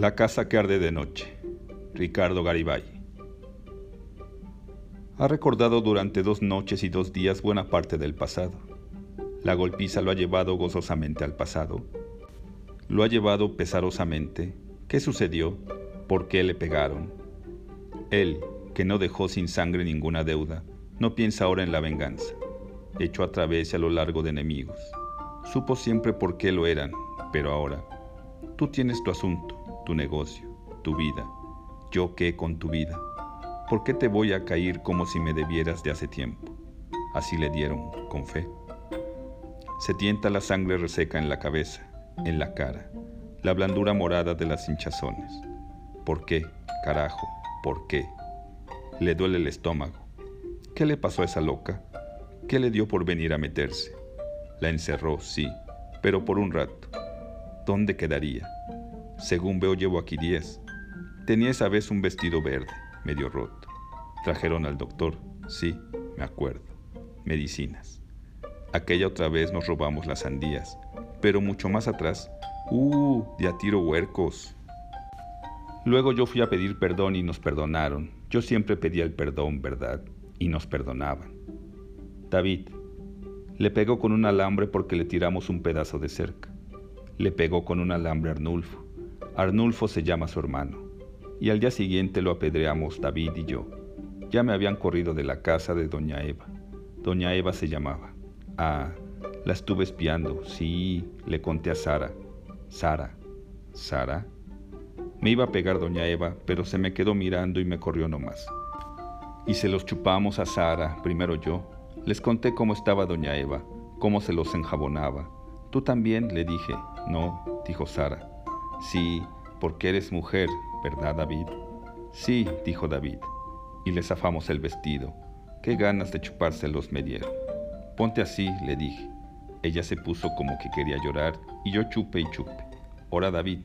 La casa que arde de noche. Ricardo Garibay. Ha recordado durante dos noches y dos días buena parte del pasado. La golpiza lo ha llevado gozosamente al pasado. Lo ha llevado pesarosamente. ¿Qué sucedió? ¿Por qué le pegaron? Él, que no dejó sin sangre ninguna deuda, no piensa ahora en la venganza. Hecho a través a lo largo de enemigos. Supo siempre por qué lo eran, pero ahora, tú tienes tu asunto tu negocio, tu vida. ¿Yo qué con tu vida? ¿Por qué te voy a caer como si me debieras de hace tiempo? Así le dieron, con fe. Se tienta la sangre reseca en la cabeza, en la cara, la blandura morada de las hinchazones. ¿Por qué, carajo? ¿Por qué? Le duele el estómago. ¿Qué le pasó a esa loca? ¿Qué le dio por venir a meterse? La encerró, sí, pero por un rato. ¿Dónde quedaría? Según veo llevo aquí diez. Tenía esa vez un vestido verde, medio roto. Trajeron al doctor, sí, me acuerdo. Medicinas. Aquella otra vez nos robamos las sandías, pero mucho más atrás, ¡uh! De a tiro huercos. Luego yo fui a pedir perdón y nos perdonaron. Yo siempre pedía el perdón, ¿verdad? Y nos perdonaban. David, le pegó con un alambre porque le tiramos un pedazo de cerca. Le pegó con un alambre Arnulfo. Arnulfo se llama su hermano, y al día siguiente lo apedreamos David y yo. Ya me habían corrido de la casa de doña Eva. Doña Eva se llamaba. Ah, la estuve espiando, sí, le conté a Sara. Sara, Sara. Me iba a pegar doña Eva, pero se me quedó mirando y me corrió nomás. Y se los chupamos a Sara, primero yo. Les conté cómo estaba doña Eva, cómo se los enjabonaba. Tú también, le dije. No, dijo Sara. Sí, porque eres mujer, ¿verdad, David? Sí, dijo David, y le zafamos el vestido. Qué ganas de chupárselos me dieron. Ponte así, le dije. Ella se puso como que quería llorar y yo chupe y chupe. Ora, David.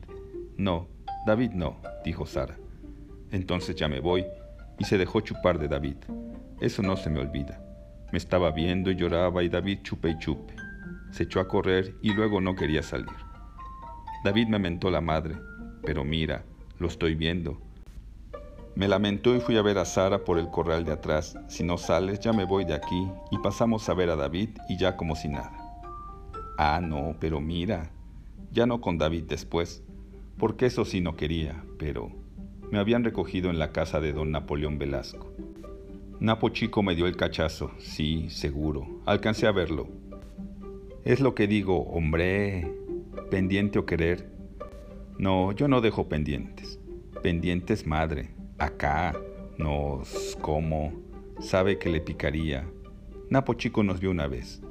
No, David no, dijo Sara. Entonces ya me voy y se dejó chupar de David. Eso no se me olvida. Me estaba viendo y lloraba y David chupe y chupe. Se echó a correr y luego no quería salir. David me mentó la madre, pero mira, lo estoy viendo. Me lamentó y fui a ver a Sara por el corral de atrás. Si no sales, ya me voy de aquí y pasamos a ver a David y ya como si nada. Ah, no, pero mira, ya no con David después, porque eso sí no quería, pero me habían recogido en la casa de don Napoleón Velasco. Napo Chico me dio el cachazo, sí, seguro, alcancé a verlo. Es lo que digo, hombre, pendiente o querer. No, yo no dejo pendientes. Pendientes madre. Acá nos como. Sabe que le picaría. Napo Chico nos vio una vez.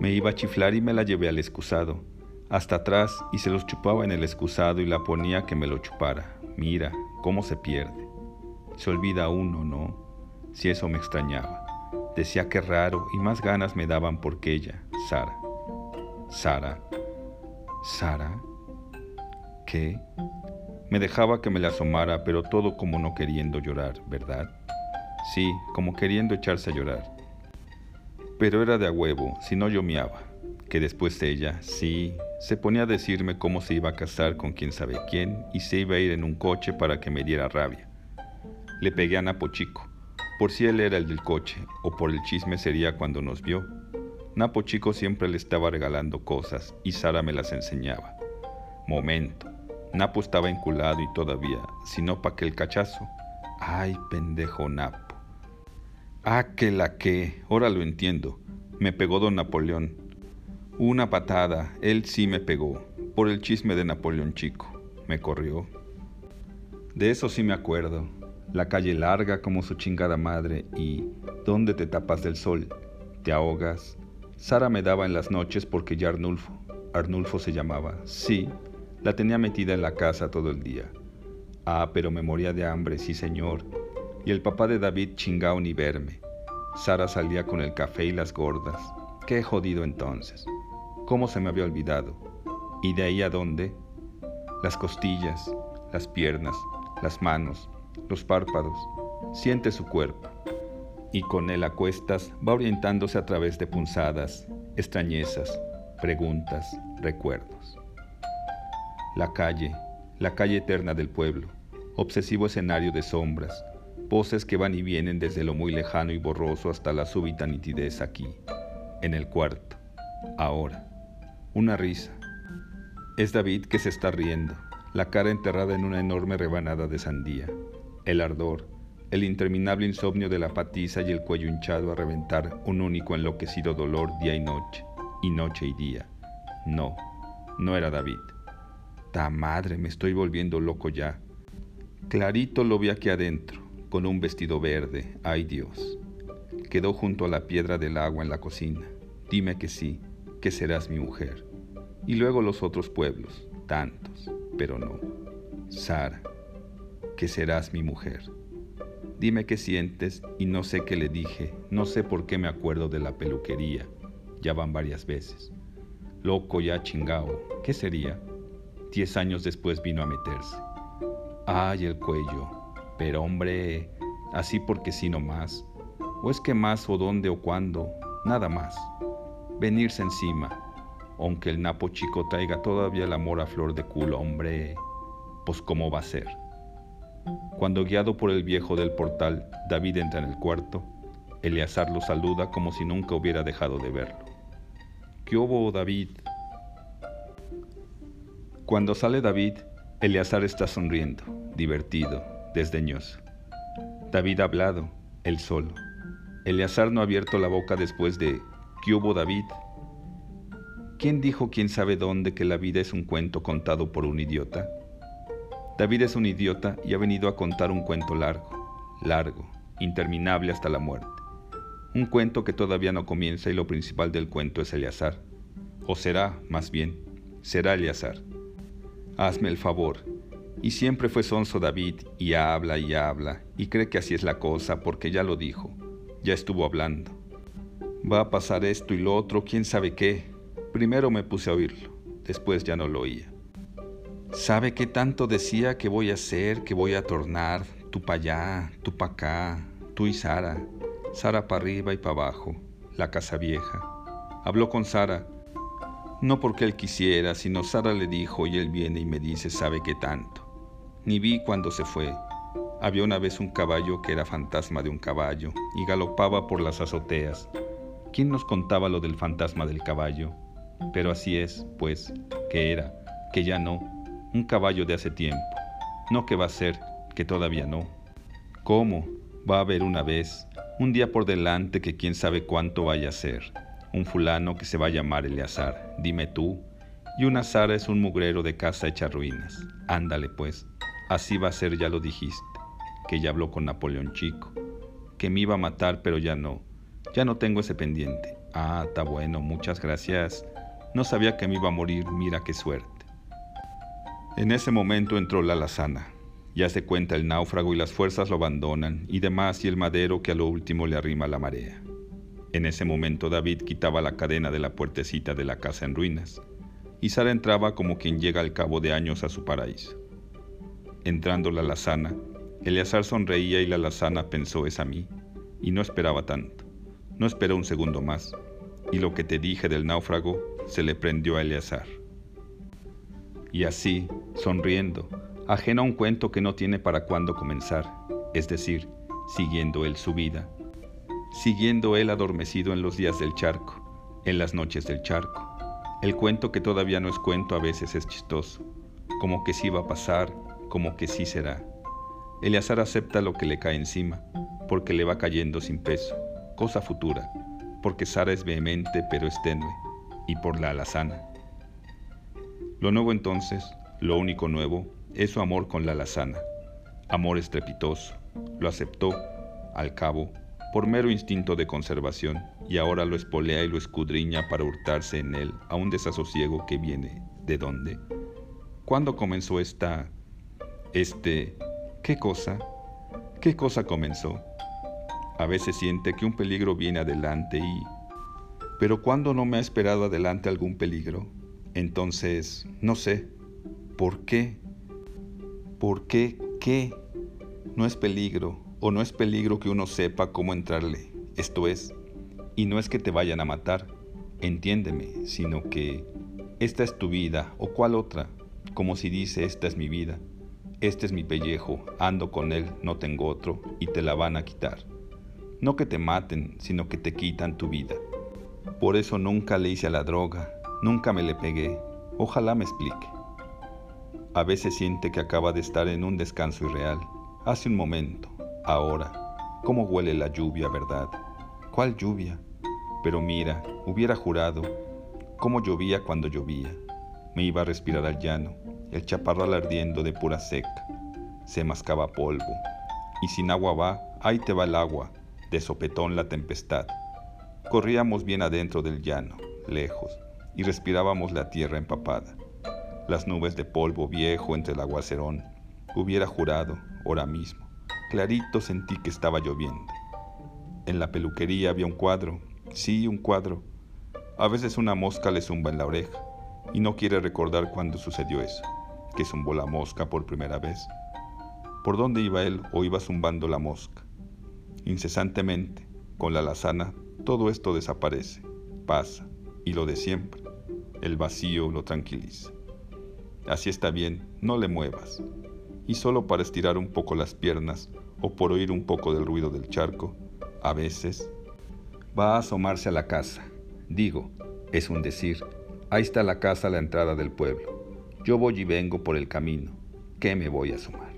Me iba a chiflar y me la llevé al excusado. Hasta atrás y se los chupaba en el excusado y la ponía que me lo chupara. Mira, cómo se pierde. Se olvida uno, ¿no? Si eso me extrañaba. Decía que raro y más ganas me daban porque ella, Sara. Sara, Sara, ¿qué? Me dejaba que me le asomara, pero todo como no queriendo llorar, ¿verdad? Sí, como queriendo echarse a llorar. Pero era de a huevo, si no yo miaba. Que después ella, sí, se ponía a decirme cómo se iba a casar con quién sabe quién y se iba a ir en un coche para que me diera rabia. Le pegué a Napo Chico, por si él era el del coche, o por el chisme sería cuando nos vio Napo Chico siempre le estaba regalando cosas y Sara me las enseñaba. Momento. Napo estaba enculado y todavía, si no pa' que el cachazo. Ay, pendejo Napo. Ah, que la que, ahora lo entiendo. Me pegó don Napoleón. Una patada, él sí me pegó, por el chisme de Napoleón Chico. Me corrió. De eso sí me acuerdo. La calle larga como su chingada madre y ¿dónde te tapas del sol? Te ahogas, Sara me daba en las noches porque ya Arnulfo, Arnulfo se llamaba, sí, la tenía metida en la casa todo el día. Ah, pero me moría de hambre, sí señor. Y el papá de David chingao ni verme. Sara salía con el café y las gordas. Qué jodido entonces. ¿Cómo se me había olvidado? ¿Y de ahí a dónde? Las costillas, las piernas, las manos, los párpados. Siente su cuerpo y con él a cuestas va orientándose a través de punzadas, extrañezas, preguntas, recuerdos. La calle, la calle eterna del pueblo, obsesivo escenario de sombras, voces que van y vienen desde lo muy lejano y borroso hasta la súbita nitidez aquí, en el cuarto, ahora. Una risa. Es David que se está riendo, la cara enterrada en una enorme rebanada de sandía, el ardor, el interminable insomnio de la patiza y el cuello hinchado a reventar un único enloquecido dolor día y noche, y noche y día. No, no era David. Ta madre, me estoy volviendo loco ya. Clarito lo vi aquí adentro, con un vestido verde, ay Dios. Quedó junto a la piedra del agua en la cocina. Dime que sí, que serás mi mujer. Y luego los otros pueblos, tantos, pero no. Sara, que serás mi mujer. Dime qué sientes y no sé qué le dije, no sé por qué me acuerdo de la peluquería, ya van varias veces. Loco ya chingao, ¿qué sería? Diez años después vino a meterse. Ay, el cuello. Pero hombre, así porque sí no más. O es que más o dónde o cuándo, nada más. Venirse encima. Aunque el napo chico traiga todavía el amor a flor de culo, hombre, pues cómo va a ser. Cuando guiado por el viejo del portal, David entra en el cuarto, Eleazar lo saluda como si nunca hubiera dejado de verlo. ¿Qué hubo, David? Cuando sale David, Eleazar está sonriendo, divertido, desdeñoso. David ha hablado, él solo. Eleazar no ha abierto la boca después de ¿Qué hubo, David? ¿Quién dijo quién sabe dónde que la vida es un cuento contado por un idiota? David es un idiota y ha venido a contar un cuento largo, largo, interminable hasta la muerte. Un cuento que todavía no comienza y lo principal del cuento es Eleazar. O será, más bien, será Eleazar. Hazme el favor. Y siempre fue sonso David y habla y habla y cree que así es la cosa porque ya lo dijo, ya estuvo hablando. Va a pasar esto y lo otro, quién sabe qué. Primero me puse a oírlo, después ya no lo oía. ¿Sabe qué tanto decía que voy a hacer, que voy a tornar, tú para allá, tú para acá, tú y Sara, Sara para arriba y para abajo, la casa vieja? Habló con Sara, no porque él quisiera, sino Sara le dijo y él viene y me dice, ¿sabe qué tanto? Ni vi cuando se fue. Había una vez un caballo que era fantasma de un caballo y galopaba por las azoteas. ¿Quién nos contaba lo del fantasma del caballo? Pero así es, pues, que era, que ya no, un caballo de hace tiempo. No que va a ser, que todavía no. ¿Cómo? Va a haber una vez, un día por delante que quién sabe cuánto vaya a ser un fulano que se va a llamar Eleazar, dime tú, y una Sara es un mugrero de casa hecha ruinas. Ándale pues, así va a ser, ya lo dijiste, que ya habló con Napoleón Chico, que me iba a matar, pero ya no, ya no tengo ese pendiente. Ah, está bueno, muchas gracias. No sabía que me iba a morir, mira qué suerte. En ese momento entró la lazana. Ya se cuenta el náufrago y las fuerzas lo abandonan, y demás y el madero que a lo último le arrima la marea. En ese momento David quitaba la cadena de la puertecita de la casa en ruinas, y Sara entraba como quien llega al cabo de años a su paraíso. Entrando la lazana, Eleazar sonreía y la lazana pensó es a mí, y no esperaba tanto. No esperó un segundo más, y lo que te dije del náufrago se le prendió a Eleazar. Y así, sonriendo, ajeno a un cuento que no tiene para cuándo comenzar, es decir, siguiendo él su vida, siguiendo él adormecido en los días del charco, en las noches del charco. El cuento que todavía no es cuento a veces es chistoso, como que sí va a pasar, como que sí será. Eleazar acepta lo que le cae encima, porque le va cayendo sin peso, cosa futura, porque Sara es vehemente pero es tenue, y por la alazana. Lo nuevo entonces, lo único nuevo, es su amor con la alazana. Amor estrepitoso. Lo aceptó, al cabo, por mero instinto de conservación, y ahora lo espolea y lo escudriña para hurtarse en él a un desasosiego que viene de dónde. ¿Cuándo comenzó esta... este... ¿qué cosa? ¿Qué cosa comenzó? A veces siente que un peligro viene adelante y... Pero cuando no me ha esperado adelante algún peligro, entonces, no sé, ¿por qué? ¿Por qué qué? No es peligro, o no es peligro que uno sepa cómo entrarle, esto es, y no es que te vayan a matar, entiéndeme, sino que esta es tu vida o cuál otra, como si dice, esta es mi vida, este es mi pellejo, ando con él, no tengo otro, y te la van a quitar. No que te maten, sino que te quitan tu vida. Por eso nunca le hice a la droga, nunca me le pegué, ojalá me explique. A veces siente que acaba de estar en un descanso irreal, hace un momento, ahora, cómo huele la lluvia, ¿verdad? ¿Cuál lluvia? Pero mira, hubiera jurado, cómo llovía cuando llovía. Me iba a respirar al llano, el chaparral ardiendo de pura seca. Se mascaba polvo. Y sin agua va, ahí te va el agua, de sopetón la tempestad. Corríamos bien adentro del llano, lejos, y respirábamos la tierra empapada. Las nubes de polvo viejo entre el aguacerón. Hubiera jurado, ahora mismo. Clarito sentí que estaba lloviendo. En la peluquería había un cuadro, sí, un cuadro. A veces una mosca le zumba en la oreja y no quiere recordar cuándo sucedió eso, que zumbó la mosca por primera vez. ¿Por dónde iba él o iba zumbando la mosca? Incesantemente, con la lazana, todo esto desaparece, pasa, y lo de siempre, el vacío lo tranquiliza. Así está bien, no le muevas. Y solo para estirar un poco las piernas o por oír un poco del ruido del charco, a veces va a asomarse a la casa. Digo, es un decir, ahí está la casa a la entrada del pueblo. Yo voy y vengo por el camino. ¿Qué me voy a asomar?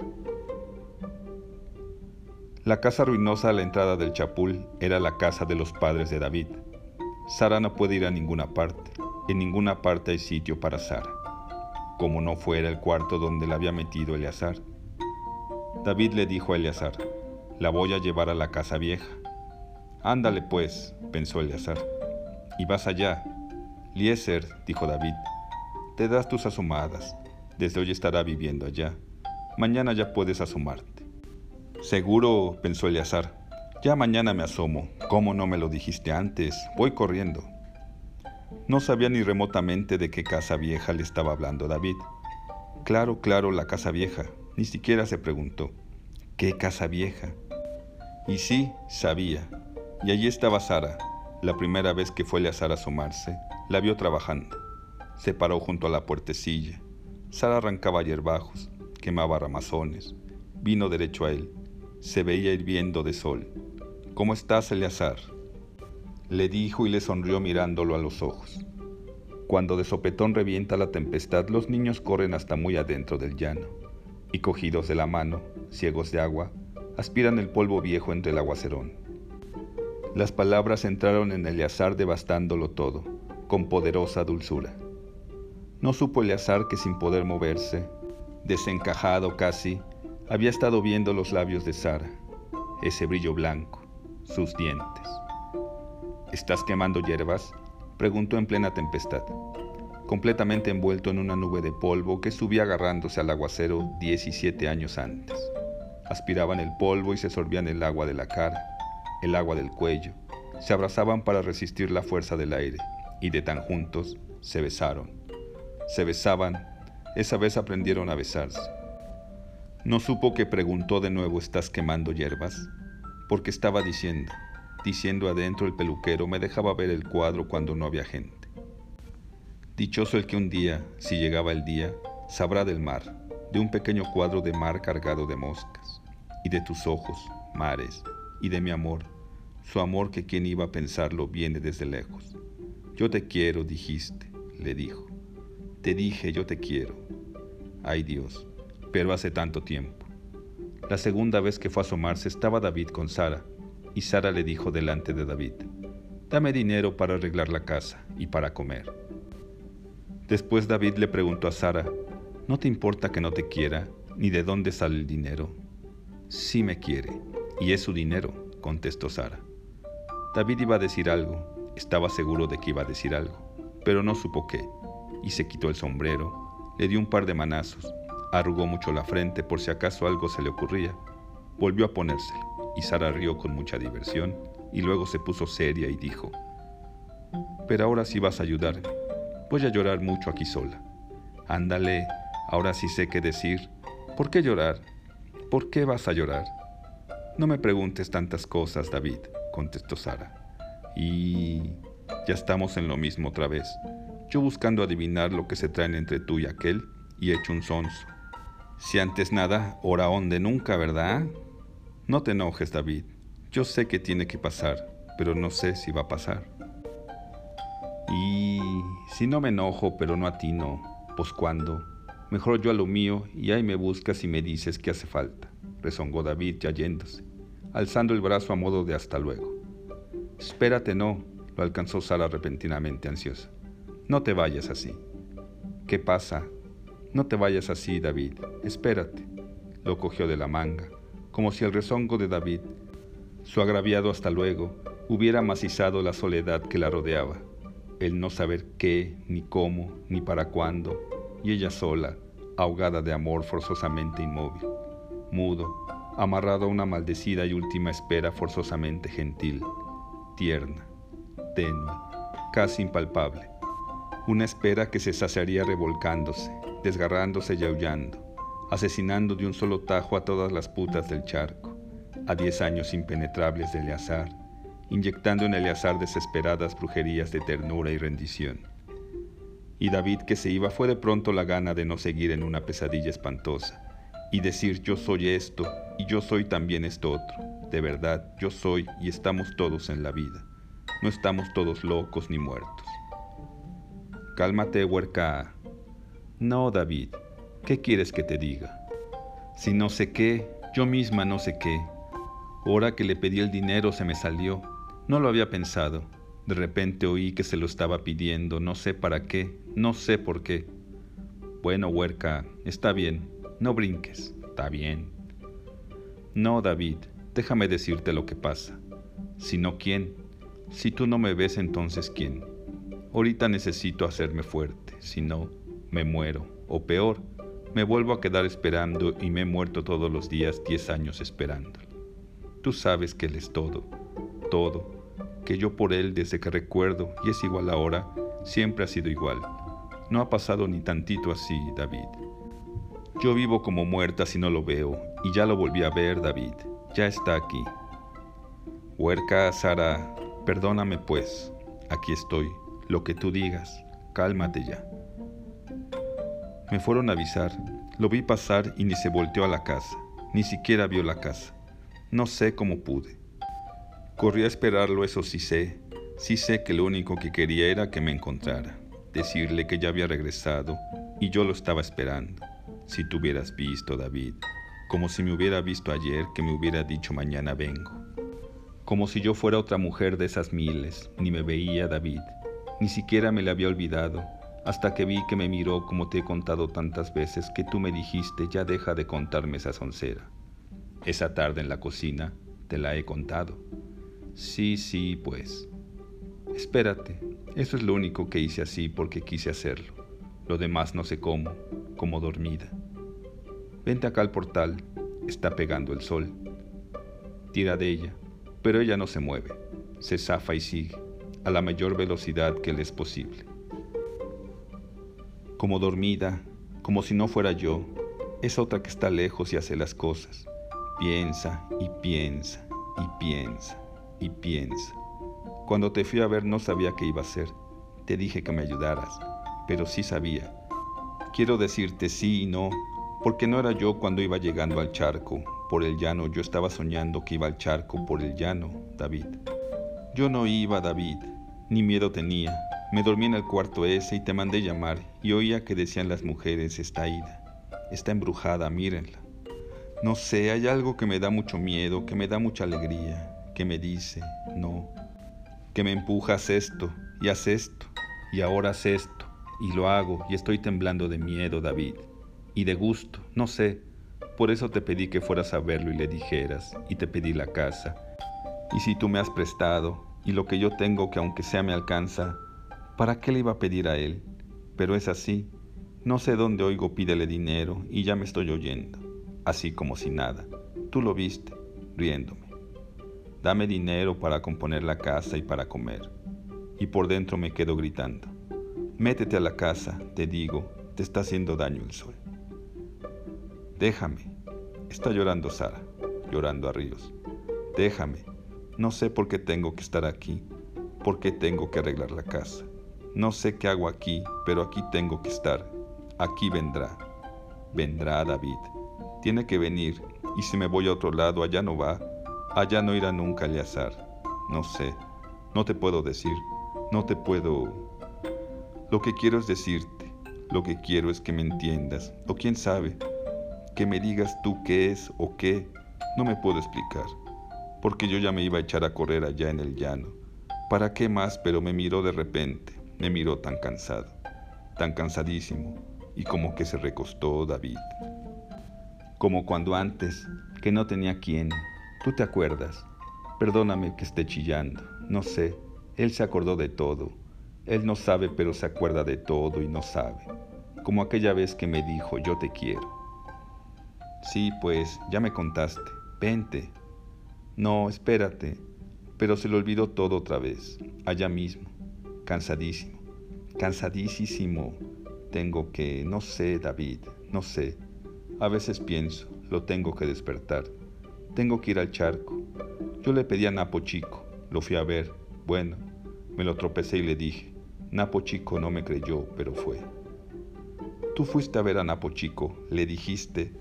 La casa ruinosa a la entrada del Chapul era la casa de los padres de David. Sara no puede ir a ninguna parte. En ninguna parte hay sitio para Sara, como no fuera el cuarto donde la había metido Eleazar. David le dijo a Eleazar, la voy a llevar a la casa vieja. Ándale pues, pensó Eleazar, y vas allá. Lieser, dijo David, te das tus asomadas, desde hoy estará viviendo allá. Mañana ya puedes asomarte. Seguro, pensó Eleazar, ya mañana me asomo. ¿Cómo no me lo dijiste antes? Voy corriendo. No sabía ni remotamente de qué casa vieja le estaba hablando David. Claro, claro, la casa vieja. Ni siquiera se preguntó. ¿Qué casa vieja? Y sí, sabía. Y allí estaba Sara. La primera vez que fue a Sara asomarse, la vio trabajando. Se paró junto a la puertecilla. Sara arrancaba hierbajos, quemaba ramazones. Vino derecho a él. Se veía hirviendo de sol. ¿Cómo estás, Eleazar? Le dijo y le sonrió mirándolo a los ojos. Cuando de sopetón revienta la tempestad, los niños corren hasta muy adentro del llano, y cogidos de la mano, ciegos de agua, aspiran el polvo viejo entre el aguacerón. Las palabras entraron en Eleazar devastándolo todo, con poderosa dulzura. No supo Eleazar que sin poder moverse, desencajado casi, había estado viendo los labios de Sara, ese brillo blanco, sus dientes. ¿Estás quemando hierbas? preguntó en plena tempestad, completamente envuelto en una nube de polvo que subía agarrándose al aguacero 17 años antes. Aspiraban el polvo y se sorbían el agua de la cara, el agua del cuello, se abrazaban para resistir la fuerza del aire y de tan juntos se besaron. Se besaban, esa vez aprendieron a besarse. No supo que preguntó de nuevo, ¿estás quemando hierbas? Porque estaba diciendo, diciendo adentro el peluquero me dejaba ver el cuadro cuando no había gente. Dichoso el que un día, si llegaba el día, sabrá del mar, de un pequeño cuadro de mar cargado de moscas, y de tus ojos, mares, y de mi amor, su amor que quien iba a pensarlo viene desde lejos. Yo te quiero, dijiste, le dijo. Te dije, yo te quiero. Ay Dios, pero hace tanto tiempo. La segunda vez que fue a asomarse estaba David con Sara, y Sara le dijo delante de David, Dame dinero para arreglar la casa y para comer. Después David le preguntó a Sara, ¿No te importa que no te quiera, ni de dónde sale el dinero? Sí me quiere, y es su dinero, contestó Sara. David iba a decir algo, estaba seguro de que iba a decir algo, pero no supo qué, y se quitó el sombrero, le dio un par de manazos, arrugó mucho la frente por si acaso algo se le ocurría, volvió a ponérselo y Sara rió con mucha diversión y luego se puso seria y dijo, pero ahora sí vas a ayudarme, voy a llorar mucho aquí sola. Ándale, ahora sí sé qué decir. ¿Por qué llorar? ¿Por qué vas a llorar? No me preguntes tantas cosas, David, contestó Sara. Y ya estamos en lo mismo otra vez. Yo buscando adivinar lo que se traen entre tú y aquel, y hecho un sonso. Si antes nada, ora onde nunca, ¿verdad? No te enojes, David. Yo sé que tiene que pasar, pero no sé si va a pasar. Y si no me enojo, pero no atino, pues cuando, mejor yo a lo mío y ahí me buscas y me dices que hace falta, rezongó David ya yéndose, alzando el brazo a modo de hasta luego. Espérate, no, lo alcanzó Sara repentinamente ansiosa. No te vayas así. ¿Qué pasa? No te vayas así, David. Espérate. Lo cogió de la manga, como si el rezongo de David, su agraviado hasta luego, hubiera macizado la soledad que la rodeaba. El no saber qué, ni cómo, ni para cuándo, y ella sola, ahogada de amor forzosamente inmóvil, mudo, amarrado a una maldecida y última espera forzosamente gentil, tierna, tenue, casi impalpable. Una espera que se saciaría revolcándose, desgarrándose y aullando, asesinando de un solo tajo a todas las putas del charco, a diez años impenetrables de Eleazar, inyectando en Eleazar desesperadas brujerías de ternura y rendición. Y David que se iba fue de pronto la gana de no seguir en una pesadilla espantosa y decir yo soy esto y yo soy también esto otro. De verdad, yo soy y estamos todos en la vida. No estamos todos locos ni muertos. Cálmate, huerca. No, David, ¿qué quieres que te diga? Si no sé qué, yo misma no sé qué. Ahora que le pedí el dinero se me salió. No lo había pensado. De repente oí que se lo estaba pidiendo, no sé para qué, no sé por qué. Bueno, huerca, está bien, no brinques, está bien. No, David, déjame decirte lo que pasa. Si no, ¿quién? Si tú no me ves, entonces ¿quién? Ahorita necesito hacerme fuerte, si no, me muero. O peor, me vuelvo a quedar esperando y me he muerto todos los días diez años esperando. Tú sabes que Él es todo, todo, que yo por Él desde que recuerdo, y es igual ahora, siempre ha sido igual. No ha pasado ni tantito así, David. Yo vivo como muerta si no lo veo, y ya lo volví a ver, David. Ya está aquí. Huerca, Sara, Perdóname pues, aquí estoy, lo que tú digas, cálmate ya. Me fueron a avisar, lo vi pasar y ni se volteó a la casa, ni siquiera vio la casa. No sé cómo pude. Corrí a esperarlo, eso sí sé, sí sé que lo único que quería era que me encontrara, decirle que ya había regresado y yo lo estaba esperando. Si tú hubieras visto, David, como si me hubiera visto ayer que me hubiera dicho mañana vengo como si yo fuera otra mujer de esas miles, ni me veía David, ni siquiera me le había olvidado, hasta que vi que me miró como te he contado tantas veces que tú me dijiste ya deja de contarme esa soncera. Esa tarde en la cocina te la he contado. Sí, sí, pues. Espérate, eso es lo único que hice así porque quise hacerlo. Lo demás no sé cómo, como dormida. Vente acá al portal, está pegando el sol. Tira de ella, pero ella no se mueve, se zafa y sigue, a la mayor velocidad que le es posible. Como dormida, como si no fuera yo, es otra que está lejos y hace las cosas. Piensa y piensa y piensa y piensa. Cuando te fui a ver no sabía qué iba a hacer. Te dije que me ayudaras, pero sí sabía. Quiero decirte sí y no, porque no era yo cuando iba llegando al charco, por el llano, yo estaba soñando que iba al charco por el llano, David. Yo no iba, David, ni miedo tenía. Me dormí en el cuarto ese y te mandé llamar y oía que decían las mujeres, está ida, está embrujada, mírenla. No sé, hay algo que me da mucho miedo, que me da mucha alegría, que me dice, no, que me empujas esto y haz esto y ahora haz esto y lo hago y estoy temblando de miedo, David, y de gusto, no sé, por eso te pedí que fueras a verlo y le dijeras, y te pedí la casa. Y si tú me has prestado, y lo que yo tengo que aunque sea me alcanza, ¿para qué le iba a pedir a él? Pero es así. No sé dónde oigo pídele dinero y ya me estoy oyendo, así como si nada. Tú lo viste, riéndome. Dame dinero para componer la casa y para comer. Y por dentro me quedo gritando. Métete a la casa, te digo, te está haciendo daño el sol. Déjame. Está llorando Sara, llorando a ríos. Déjame. No sé por qué tengo que estar aquí, por qué tengo que arreglar la casa. No sé qué hago aquí, pero aquí tengo que estar. Aquí vendrá. Vendrá David. Tiene que venir, y si me voy a otro lado, allá no va. Allá no irá nunca Eleazar. No sé, no te puedo decir, no te puedo... Lo que quiero es decirte, lo que quiero es que me entiendas, o quién sabe, que me digas tú qué es o qué, no me puedo explicar, porque yo ya me iba a echar a correr allá en el llano. ¿Para qué más? Pero me miró de repente, me miró tan cansado, tan cansadísimo, y como que se recostó David. Como cuando antes, que no tenía quien, tú te acuerdas. Perdóname que esté chillando, no sé, él se acordó de todo. Él no sabe, pero se acuerda de todo y no sabe. Como aquella vez que me dijo, yo te quiero. Sí, pues, ya me contaste. Vente. No, espérate. Pero se le olvidó todo otra vez, allá mismo. Cansadísimo. Cansadísimo. Tengo que, no sé, David, no sé. A veces pienso, lo tengo que despertar. Tengo que ir al charco. Yo le pedí a Napo Chico, lo fui a ver. Bueno, me lo tropecé y le dije. Napo Chico no me creyó, pero fue. Tú fuiste a ver a Napo Chico, le dijiste,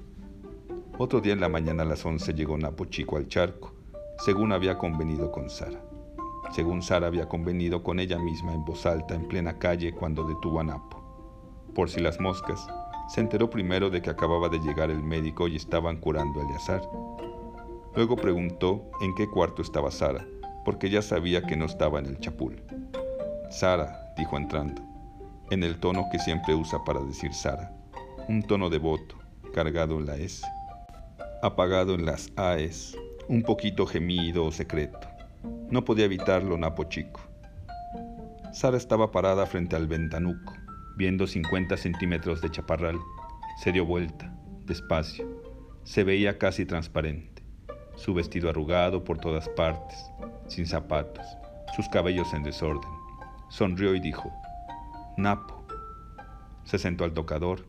otro día en la mañana a las 11 llegó Napo Chico al charco, según había convenido con Sara. Según Sara había convenido con ella misma en voz alta en plena calle cuando detuvo a Napo. Por si las moscas, se enteró primero de que acababa de llegar el médico y estaban curando a Eleazar. Luego preguntó en qué cuarto estaba Sara, porque ya sabía que no estaba en el chapul. Sara, dijo entrando, en el tono que siempre usa para decir Sara, un tono devoto, cargado en la S apagado en las AES, un poquito gemido o secreto. No podía evitarlo Napo Chico. Sara estaba parada frente al ventanuco, viendo 50 centímetros de chaparral. Se dio vuelta, despacio. Se veía casi transparente. Su vestido arrugado por todas partes, sin zapatos, sus cabellos en desorden. Sonrió y dijo, Napo. Se sentó al tocador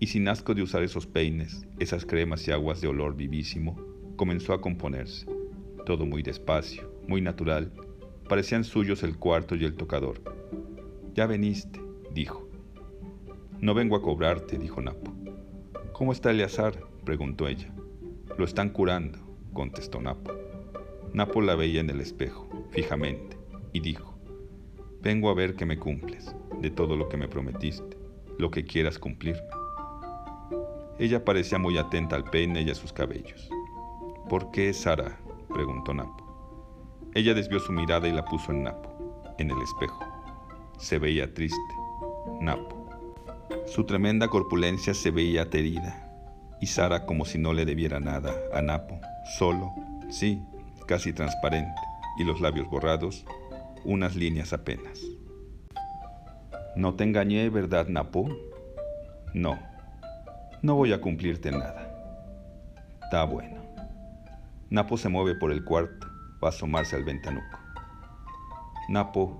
y sin asco de usar esos peines, esas cremas y aguas de olor vivísimo, comenzó a componerse. Todo muy despacio, muy natural. Parecían suyos el cuarto y el tocador. Ya veniste, dijo. No vengo a cobrarte, dijo Napo. ¿Cómo está Eleazar? preguntó ella. Lo están curando, contestó Napo. Napo la veía en el espejo, fijamente, y dijo, vengo a ver que me cumples, de todo lo que me prometiste, lo que quieras cumplirme. Ella parecía muy atenta al peine y a sus cabellos. ¿Por qué Sara? preguntó Napo. Ella desvió su mirada y la puso en Napo, en el espejo. Se veía triste. Napo. Su tremenda corpulencia se veía aterida, y Sara como si no le debiera nada a Napo, solo, sí, casi transparente, y los labios borrados, unas líneas apenas. No te engañé, ¿verdad, Napo? No, no voy a cumplirte nada. Está bueno. Napo se mueve por el cuarto, va a asomarse al ventanuco. Napo,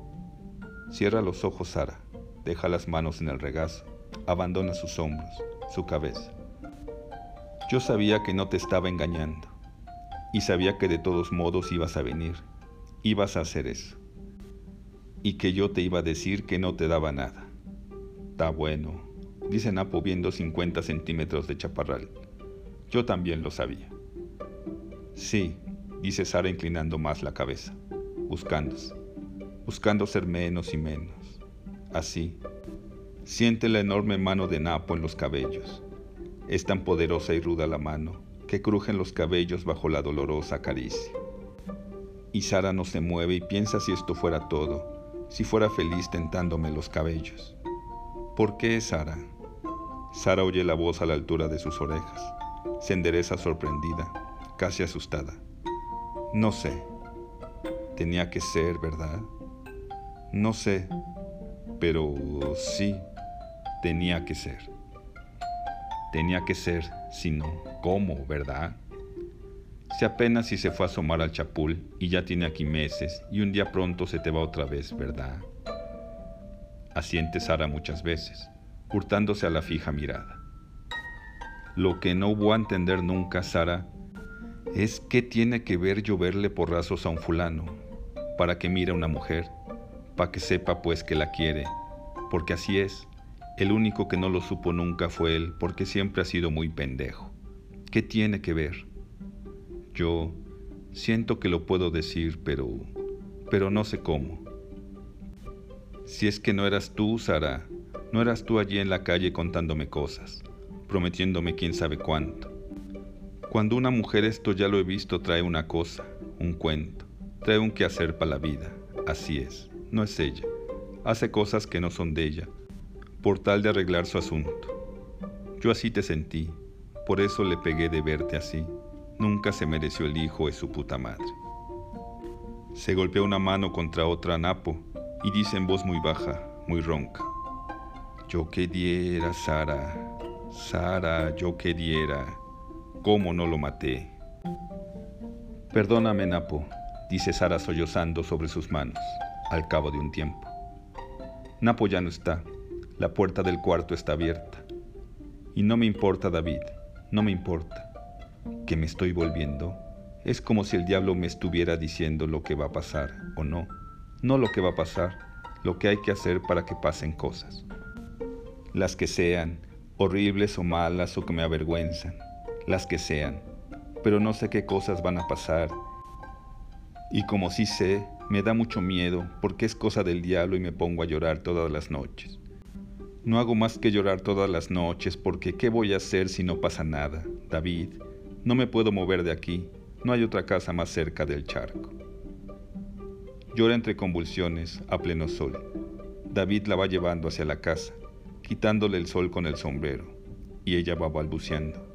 cierra los ojos, Sara, deja las manos en el regazo, abandona sus hombros, su cabeza. Yo sabía que no te estaba engañando y sabía que de todos modos ibas a venir, ibas a hacer eso. Y que yo te iba a decir que no te daba nada. Está bueno, dice Napo viendo 50 centímetros de chaparral. Yo también lo sabía. Sí, dice Sara inclinando más la cabeza, buscándose, buscando ser menos y menos. Así, siente la enorme mano de Napo en los cabellos. Es tan poderosa y ruda la mano que crujen los cabellos bajo la dolorosa caricia. Y Sara no se mueve y piensa si esto fuera todo, si fuera feliz tentándome los cabellos. ¿Por qué, Sara? Sara oye la voz a la altura de sus orejas. Se endereza sorprendida, casi asustada. No sé. Tenía que ser, ¿verdad? No sé, pero sí, tenía que ser. Tenía que ser, si no, ¿cómo, verdad? Si apenas si se fue a asomar al chapul y ya tiene aquí meses y un día pronto se te va otra vez, ¿verdad? Asiente Sara muchas veces hurtándose a la fija mirada. Lo que no voy a entender nunca, Sara, es qué tiene que ver lloverle porrazos a un fulano para que mire a una mujer, para que sepa pues que la quiere, porque así es, El único que no lo supo nunca fue él, porque siempre ha sido muy pendejo. ¿Qué tiene que ver? Yo siento que lo puedo decir, pero... pero no sé cómo. Si es que no eras tú, Sara, no eras tú allí en la calle contándome cosas, prometiéndome quién sabe cuánto. Cuando una mujer esto ya lo he visto trae una cosa, un cuento, trae un quehacer para la vida, así es, no es ella. Hace cosas que no son de ella, por tal de arreglar su asunto. Yo así te sentí, por eso le pegué de verte así. Nunca se mereció el hijo de su puta madre. Se golpea una mano contra otra Napo y dice en voz muy baja, muy ronca. Yo que diera, Sara, Sara, yo que diera, cómo no lo maté. Perdóname, Napo, dice Sara sollozando sobre sus manos, al cabo de un tiempo. Napo ya no está, la puerta del cuarto está abierta. Y no me importa, David, no me importa. Que me estoy volviendo. Es como si el diablo me estuviera diciendo lo que va a pasar o no. No lo que va a pasar, lo que hay que hacer para que pasen cosas. Las que sean, horribles o malas o que me avergüenzan. Las que sean. Pero no sé qué cosas van a pasar. Y como sí sé, me da mucho miedo porque es cosa del diablo y me pongo a llorar todas las noches. No hago más que llorar todas las noches porque ¿qué voy a hacer si no pasa nada? David, no me puedo mover de aquí, no hay otra casa más cerca del charco. Llora entre convulsiones a pleno sol. David la va llevando hacia la casa, quitándole el sol con el sombrero, y ella va balbuceando.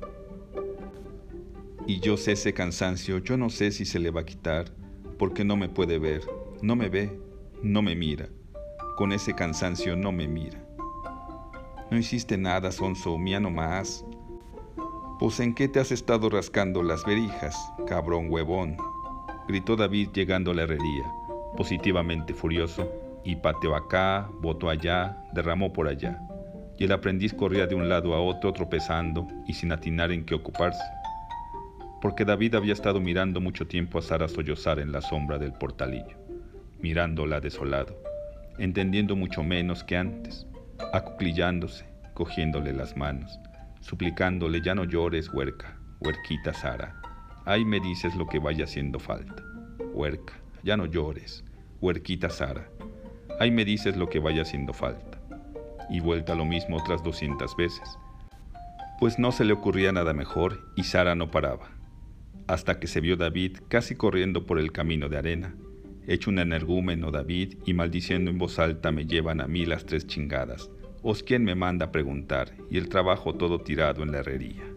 Y yo sé ese cansancio, yo no sé si se le va a quitar, porque no me puede ver, no me ve, no me mira. Con ese cansancio no me mira. No hiciste nada, Sonso, mía nomás. Pues en qué te has estado rascando las verijas, cabrón huevón, gritó David llegando a la herrería, positivamente furioso, y pateó acá, botó allá, derramó por allá, y el aprendiz corría de un lado a otro tropezando y sin atinar en qué ocuparse, porque David había estado mirando mucho tiempo a Sara sollozar en la sombra del portalillo, mirándola desolado, entendiendo mucho menos que antes, acuclillándose, cogiéndole las manos, suplicándole ya no llores, huerca, huerquita Sara. Ahí me dices lo que vaya haciendo falta. Huerca, ya no llores, huerquita Sara. Ahí me dices lo que vaya haciendo falta. Y vuelta lo mismo otras doscientas veces. Pues no se le ocurría nada mejor y Sara no paraba. Hasta que se vio David casi corriendo por el camino de arena, hecho un energúmeno David y maldiciendo en voz alta me llevan a mí las tres chingadas, os quien me manda a preguntar y el trabajo todo tirado en la herrería.